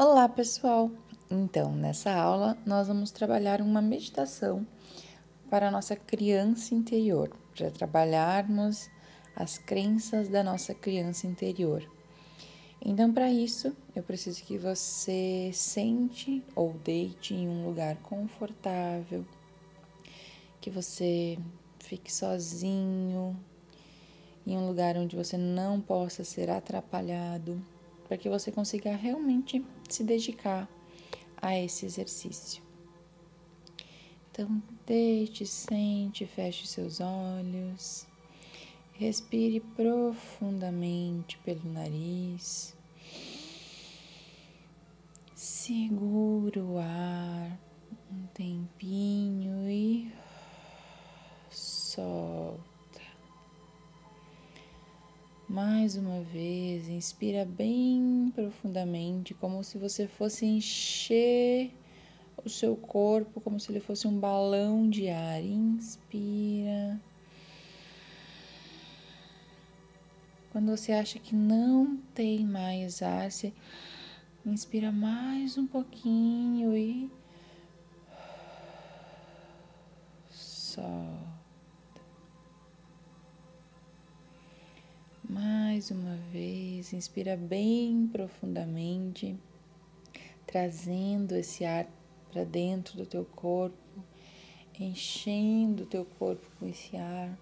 Olá, pessoal! Então, nessa aula, nós vamos trabalhar uma meditação para a nossa criança interior, para trabalharmos as crenças da nossa criança interior. Então, para isso, eu preciso que você sente ou deite em um lugar confortável, que você fique sozinho, em um lugar onde você não possa ser atrapalhado para que você consiga realmente se dedicar a esse exercício. Então, deite, sente, feche seus olhos, respire profundamente pelo nariz, segura o ar um tempinho e solta. Mais uma vez, inspira bem profundamente, como se você fosse encher o seu corpo como se ele fosse um balão de ar. Inspira. Quando você acha que não tem mais ar, você inspira mais um pouquinho e solta. Mais uma vez, inspira bem profundamente, trazendo esse ar para dentro do teu corpo, enchendo o teu corpo com esse ar.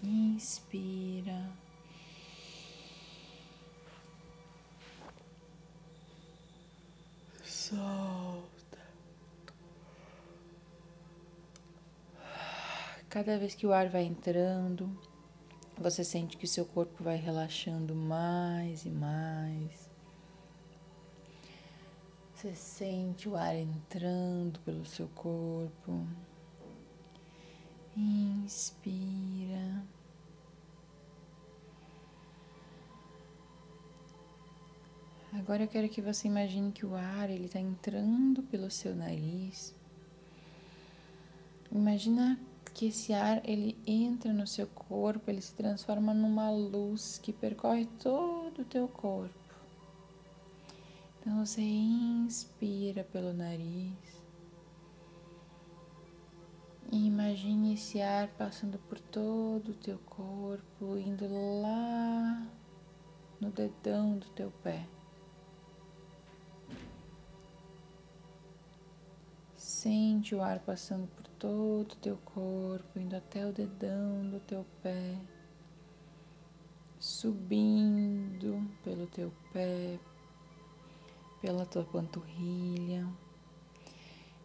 Inspira. Solta. Cada vez que o ar vai entrando, você sente que o seu corpo vai relaxando mais e mais. Você sente o ar entrando pelo seu corpo. Inspira. Agora eu quero que você imagine que o ar ele está entrando pelo seu nariz. Imagina que esse ar ele entra no seu corpo, ele se transforma numa luz que percorre todo o teu corpo. Então você inspira pelo nariz e imagine esse ar passando por todo o teu corpo, indo lá no dedão do teu pé. Sente o ar passando por todo o teu corpo, indo até o dedão do teu pé, subindo pelo teu pé, pela tua panturrilha.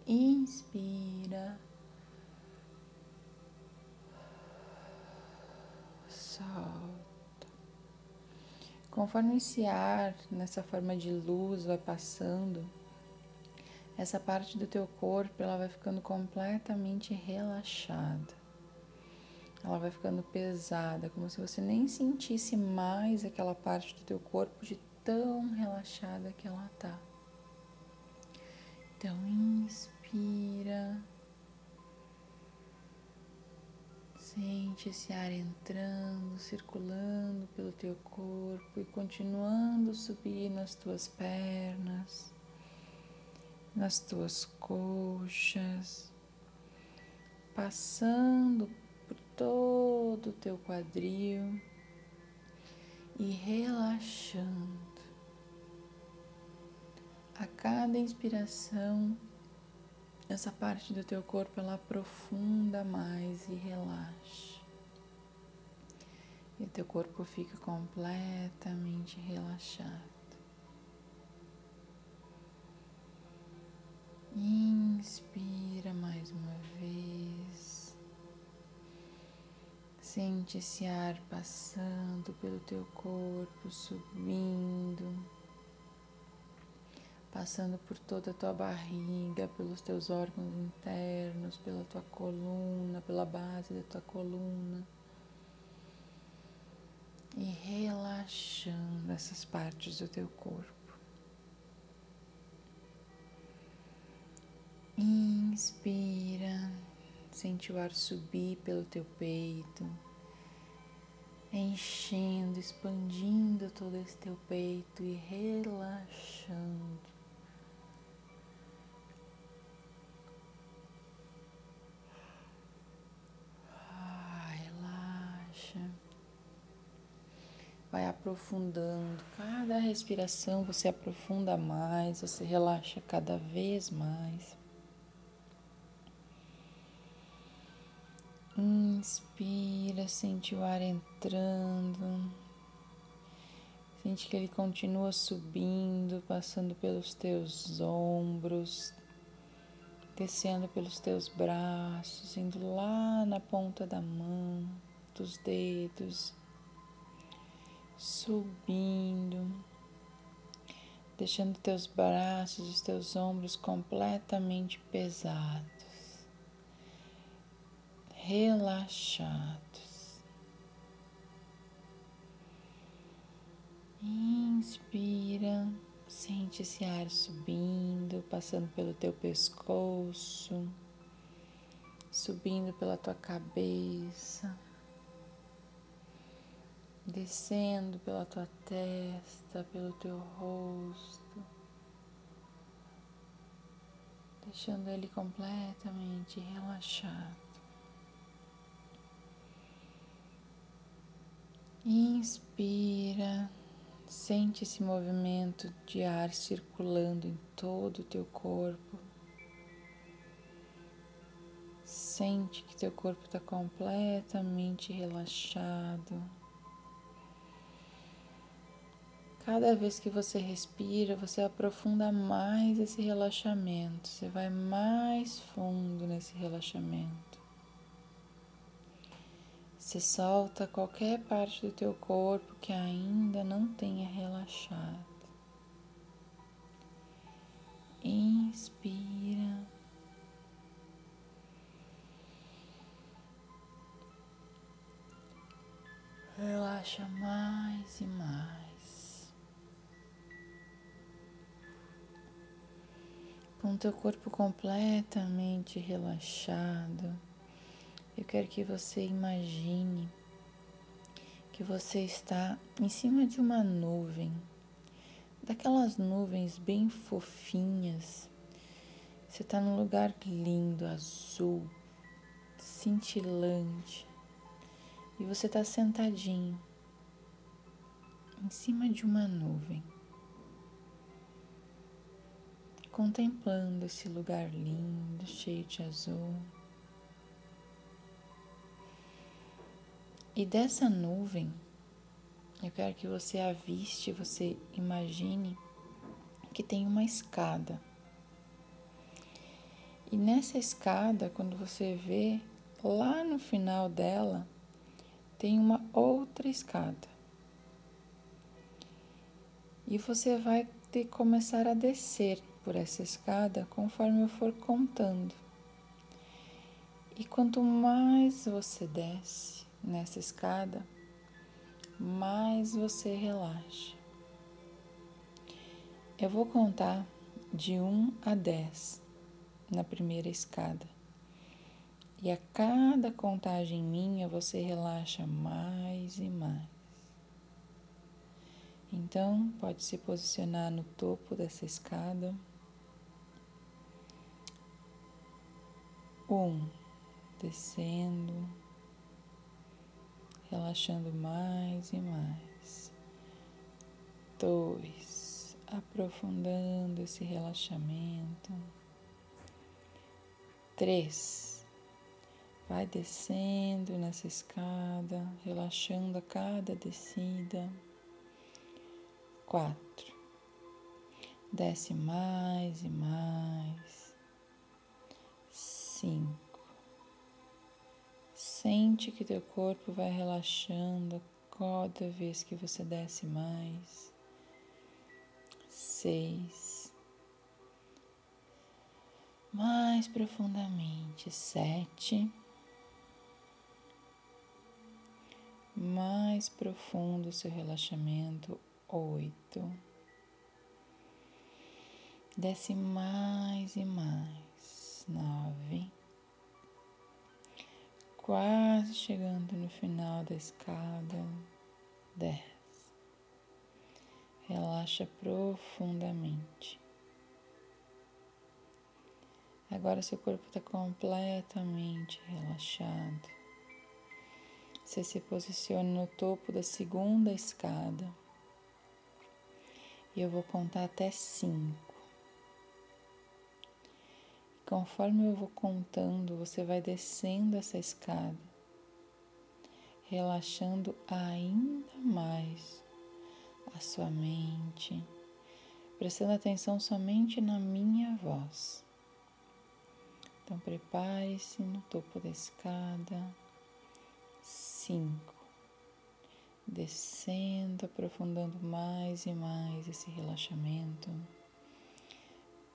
Inspira. Solta. Conforme esse ar, nessa forma de luz, vai passando, essa parte do teu corpo ela vai ficando completamente relaxada. Ela vai ficando pesada, como se você nem sentisse mais aquela parte do teu corpo de tão relaxada que ela tá. Então inspira. Sente esse ar entrando, circulando pelo teu corpo e continuando subir nas tuas pernas nas tuas coxas, passando por todo o teu quadril e relaxando. A cada inspiração, essa parte do teu corpo ela aprofunda mais e relaxa. E o teu corpo fica completamente relaxado. Inspira mais uma vez. Sente esse ar passando pelo teu corpo, subindo, passando por toda a tua barriga, pelos teus órgãos internos, pela tua coluna, pela base da tua coluna. E relaxando essas partes do teu corpo. Inspira, sente o ar subir pelo teu peito, enchendo, expandindo todo esse teu peito e relaxando. Ah, relaxa. Vai aprofundando, cada respiração você aprofunda mais, você relaxa cada vez mais. Inspira, sente o ar entrando. Sente que ele continua subindo, passando pelos teus ombros, descendo pelos teus braços, indo lá na ponta da mão, dos dedos, subindo, deixando teus braços, os teus ombros completamente pesados, relaxados. Inspira. Sente esse ar subindo, passando pelo teu pescoço, subindo pela tua cabeça, descendo pela tua testa, pelo teu rosto, deixando ele completamente relaxado. Inspira. Sente esse movimento de ar circulando em todo o teu corpo. Sente que teu corpo está completamente relaxado. Cada vez que você respira, você aprofunda mais esse relaxamento, você vai mais fundo nesse relaxamento. Você solta qualquer parte do teu corpo que ainda não tenha relaxado. Inspira. Relaxa mais e mais. Com teu corpo completamente relaxado eu quero que você imagine que você está em cima de uma nuvem, daquelas nuvens bem fofinhas. Você está num lugar lindo, azul, cintilante, e você está sentadinho em cima de uma nuvem, contemplando esse lugar lindo, cheio de azul. E dessa nuvem, eu quero que você aviste, você imagine que tem uma escada. E nessa escada, quando você vê lá no final dela, tem uma outra escada. E você vai ter que começar a descer por essa escada conforme eu for contando. E quanto mais você desce, nessa escada, mais você relaxa. Eu vou contar de 1 a 10 na primeira escada. E a cada contagem minha você relaxa mais e mais. Então, pode se posicionar no topo dessa escada. Um, descendo relaxando mais e mais. Dois, aprofundando esse relaxamento. Três, vai descendo nessa escada, relaxando a cada descida. Quatro, desce mais e mais. Cinco Sente que teu corpo vai relaxando cada vez que você desce mais. Seis. Mais profundamente. Sete. Mais profundo seu relaxamento. Oito. Desce mais e mais. Nove quase chegando no final da escada. Dez. Relaxa profundamente. Agora seu corpo está completamente relaxado. Você se posicione no topo da segunda escada. E eu vou contar até cinco. Conforme eu vou contando, você vai descendo essa escada, relaxando ainda mais a sua mente, prestando atenção somente na minha voz. Então prepare-se no topo da escada. Cinco. Descendo, aprofundando mais e mais esse relaxamento.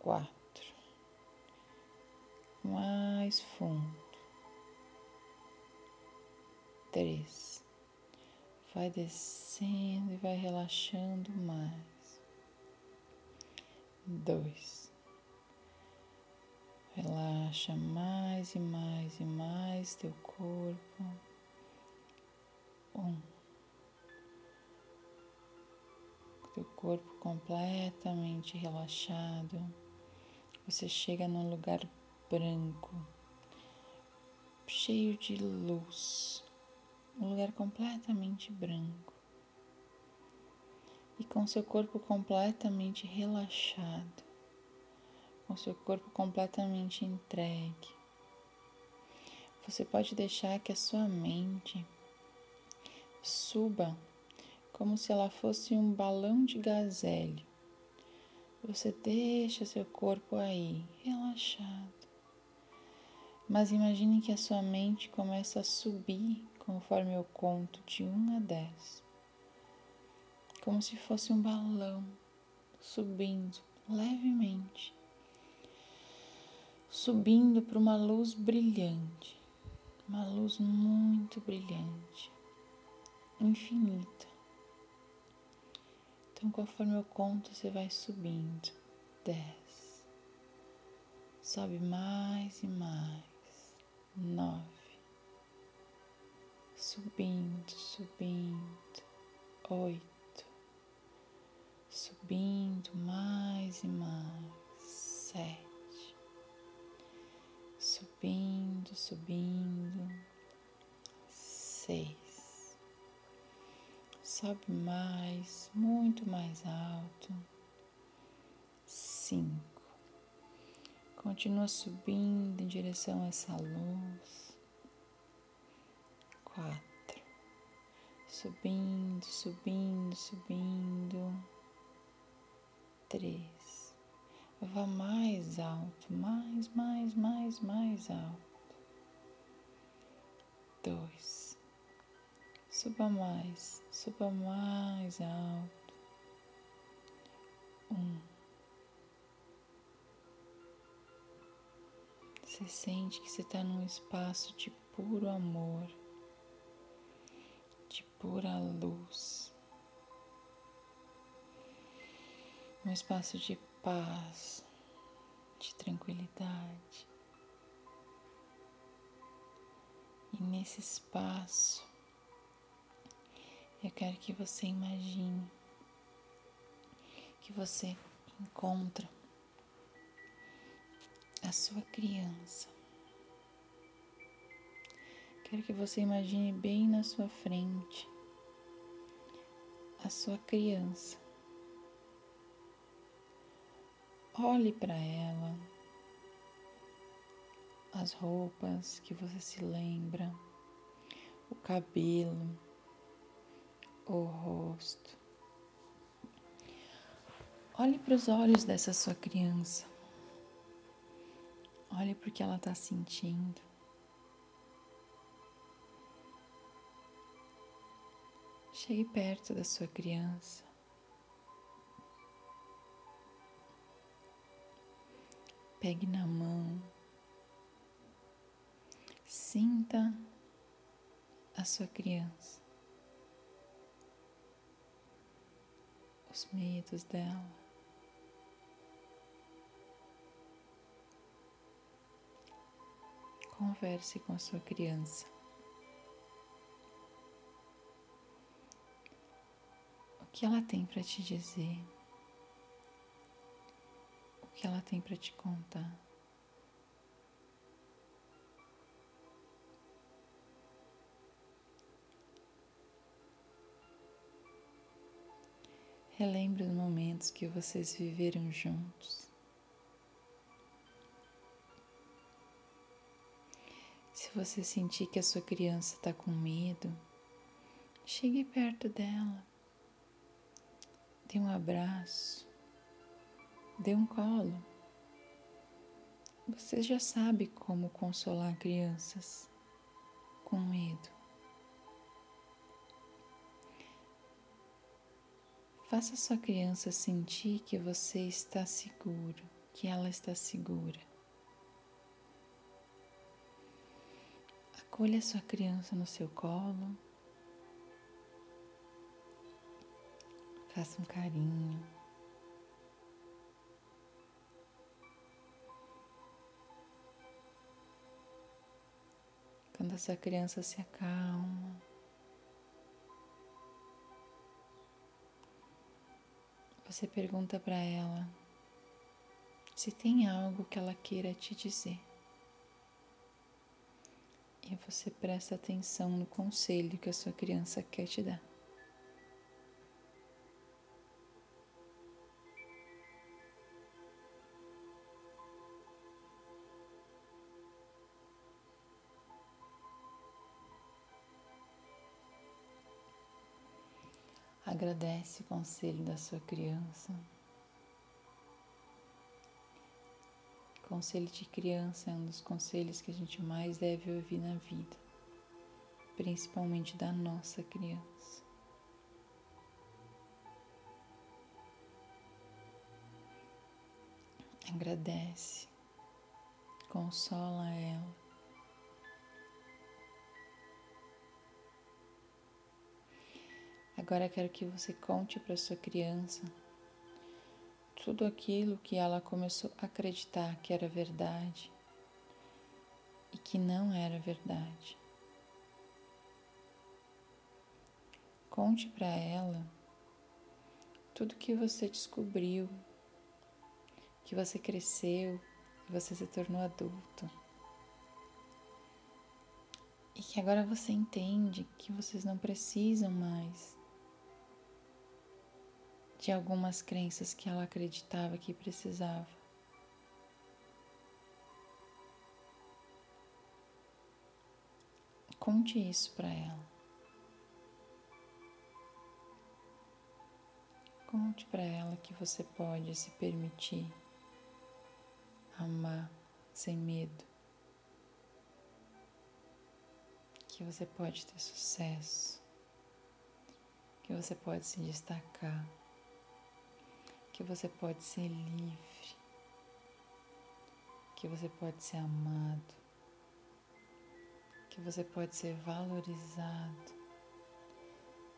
Quatro. Mais fundo. Três. Vai descendo e vai relaxando mais. Dois Relaxa mais e mais e mais teu corpo. Um. Teu corpo completamente relaxado. Você chega num lugar branco, cheio de luz. Um lugar completamente branco. E com seu corpo completamente relaxado com seu corpo completamente entregue. Você pode deixar que a sua mente suba como se ela fosse um balão de gazélio. Você deixa seu corpo aí, relaxado. Mas imagine que a sua mente começa a subir conforme eu conto de 1 a 10. Como se fosse um balão subindo levemente subindo para uma luz brilhante, uma luz muito brilhante, infinita. Então, conforme eu conto, você vai subindo. Dez. Sobe mais e mais. Nove. Subindo, subindo. Oito. Subindo mais e mais. Sete subindo, subindo. Seis. Sobe mais, muito mais alto. Cinco. Continua subindo em direção a essa luz. Quatro. Subindo, subindo, subindo. Três. Vá mais alto, mais, mais, mais, mais alto. Dois. Suba mais, suba mais alto. Um. Você sente que você está num espaço de puro amor, de pura luz, um espaço de paz, de tranquilidade. E nesse espaço, eu quero que você imagine que você encontra sua criança. Quero que você imagine bem na sua frente a sua criança. Olhe para ela, as roupas que você se lembra, o cabelo, o rosto. Olhe para os olhos dessa sua criança. Olhe para o que ela está sentindo. Chegue perto da sua criança. Pegue na mão, sinta a sua criança, os medos dela. converse com a sua criança. O que ela tem para te dizer? O que ela tem para te contar? Relembre os momentos que vocês viveram juntos. Você sentir que a sua criança está com medo, chegue perto dela, dê um abraço, dê um colo. Você já sabe como consolar crianças com medo. Faça sua criança sentir que você está seguro, que ela está segura. Acolha sua criança no seu colo. Faça um carinho. Quando a sua criança se acalma, você pergunta para ela se tem algo que ela queira te dizer. E você presta atenção no conselho que a sua criança quer te dar. Agradece o conselho da sua criança. Conselho de criança é um dos conselhos que a gente mais deve ouvir na vida, principalmente da nossa criança. Agradece, consola ela. Agora quero que você conte para sua criança tudo aquilo que ela começou a acreditar que era verdade e que não era verdade. Conte para ela tudo que você descobriu, que você cresceu, que você se tornou adulto. E que agora você entende que vocês não precisam mais de algumas crenças que ela acreditava que precisava. Conte isso para ela. Conte para ela que você pode se permitir amar sem medo. Que você pode ter sucesso. Que você pode se destacar que você pode ser livre, que você pode ser amado, que você pode ser valorizado,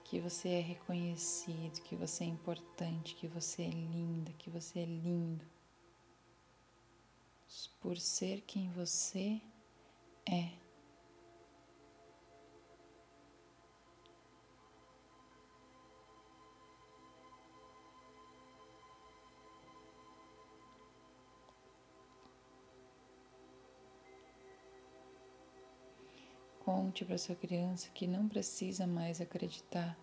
que você é reconhecido, que você é importante, que você é linda, que você é lindo. Por ser quem você é. Conte para sua criança que não precisa mais acreditar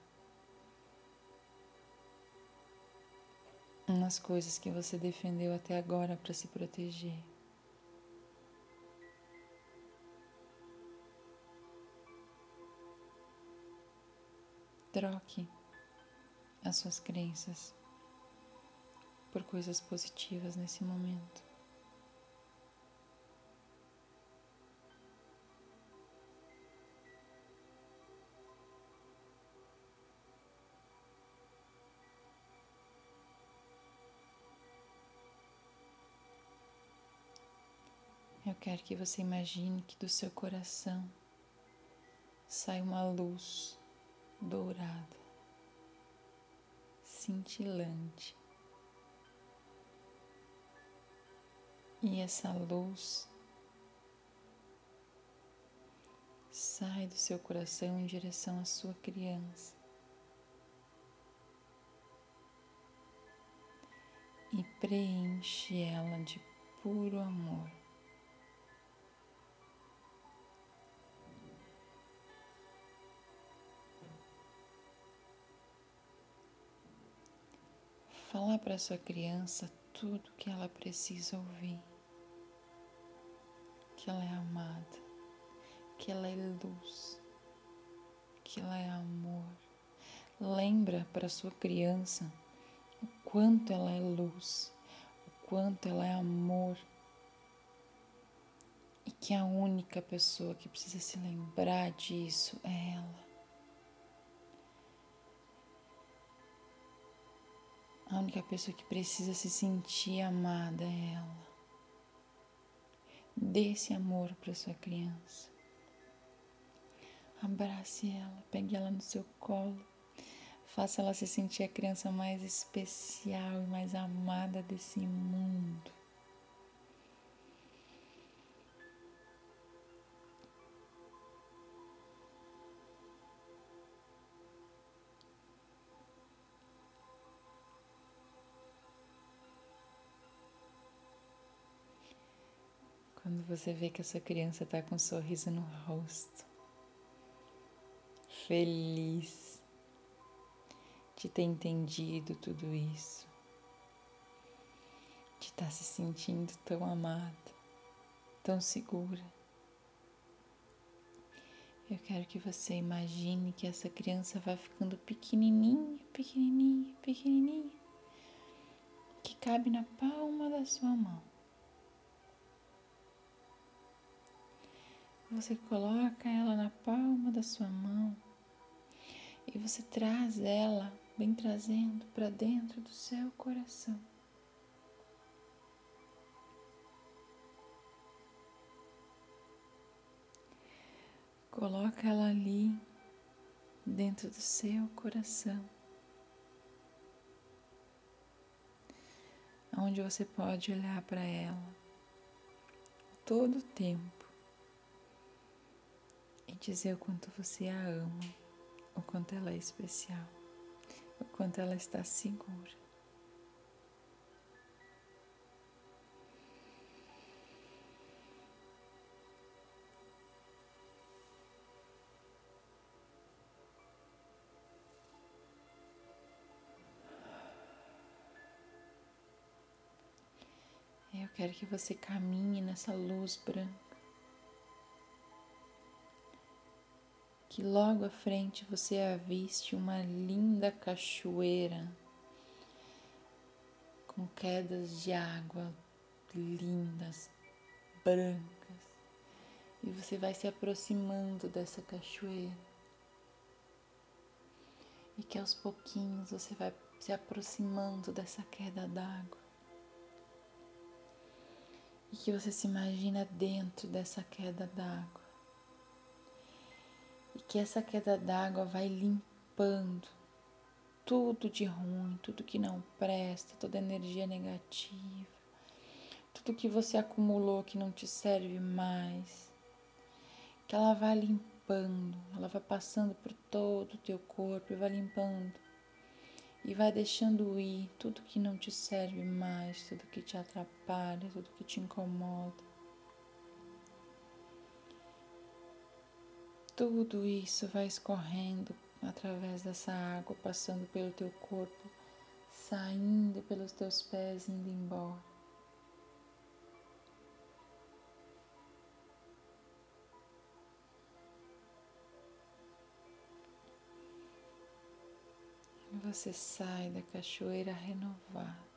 nas coisas que você defendeu até agora para se proteger. Troque as suas crenças por coisas positivas nesse momento. Quero que você imagine que do seu coração sai uma luz dourada, cintilante. E essa luz sai do seu coração em direção à sua criança. E preenche ela de puro amor. Para sua criança tudo que ela precisa ouvir. Que ela é amada, que ela é luz, que ela é amor. Lembra para sua criança o quanto ela é luz, o quanto ela é amor. E que a única pessoa que precisa se lembrar disso é ela. A única pessoa que precisa se sentir amada é ela. Dê esse amor para sua criança. Abrace ela, pegue ela no seu colo. Faça ela se sentir a criança mais especial e mais amada desse mundo. Você vê que a sua criança está com um sorriso no rosto, feliz de ter entendido tudo isso, de estar tá se sentindo tão amada, tão segura. Eu quero que você imagine que essa criança vai ficando pequenininha, pequenininha, pequenininha, que cabe na palma da sua mão. Você coloca ela na palma da sua mão e você traz ela, bem trazendo para dentro do seu coração. Coloca ela ali dentro do seu coração. Onde você pode olhar para ela todo o tempo dizer o quanto você a ama, o quanto ela é especial, o quanto ela está segura. Eu quero que você caminhe nessa luz branca. Que logo à frente você aviste uma linda cachoeira com quedas de água lindas, brancas, e você vai se aproximando dessa cachoeira. E que aos pouquinhos você vai se aproximando dessa queda d'água. E que você se imagina dentro dessa queda d'água que essa queda d'água vai limpando tudo de ruim, tudo que não presta, toda energia negativa, tudo que você acumulou que não te serve mais. Que ela vai limpando, ela vai passando por todo o teu corpo e vai limpando. E vai deixando ir tudo que não te serve mais, tudo que te atrapalha, tudo que te incomoda. Tudo isso vai escorrendo através dessa água, passando pelo teu corpo, saindo pelos teus pés, indo embora. Você sai da cachoeira renovado.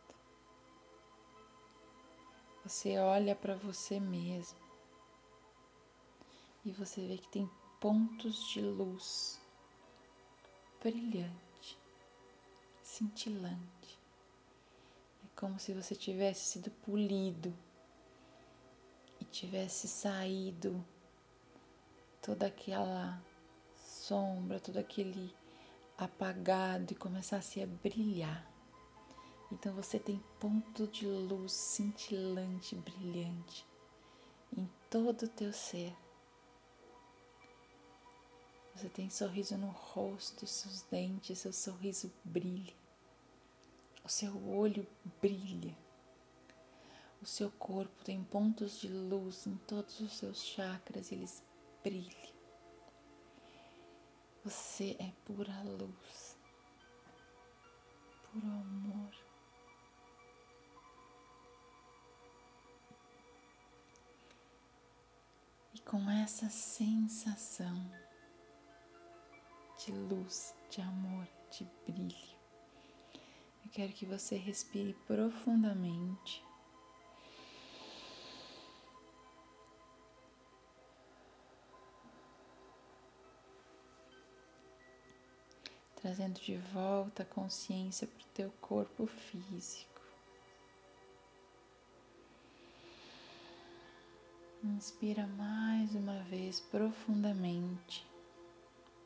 Você olha para você mesmo e você vê que tem pontos de luz brilhante, cintilante. É como se você tivesse sido polido e tivesse saído toda aquela sombra, todo aquele apagado e começasse a brilhar. Então você tem ponto de luz cintilante, brilhante em todo o teu ser. Você tem sorriso no rosto, seus dentes, seu sorriso brilha. O seu olho brilha. O seu corpo tem pontos de luz em todos os seus chakras, eles brilham. Você é pura luz, puro amor. E com essa sensação, de luz, de amor, de brilho. Eu quero que você respire profundamente. Trazendo de volta a consciência para o teu corpo físico. Inspira mais uma vez profundamente,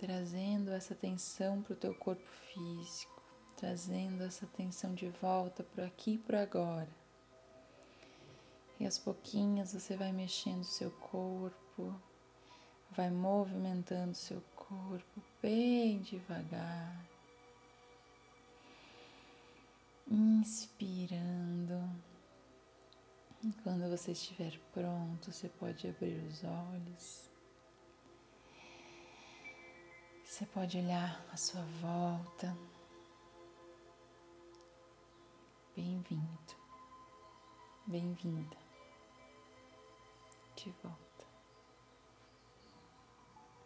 trazendo essa atenção para o teu corpo físico, trazendo essa atenção de volta para aqui e para agora. E aos pouquinhos você vai mexendo o seu corpo, vai movimentando o seu corpo bem devagar. Inspirando quando você estiver pronto, você pode abrir os olhos. Você pode olhar à sua volta. Bem-vindo, bem-vinda. De volta.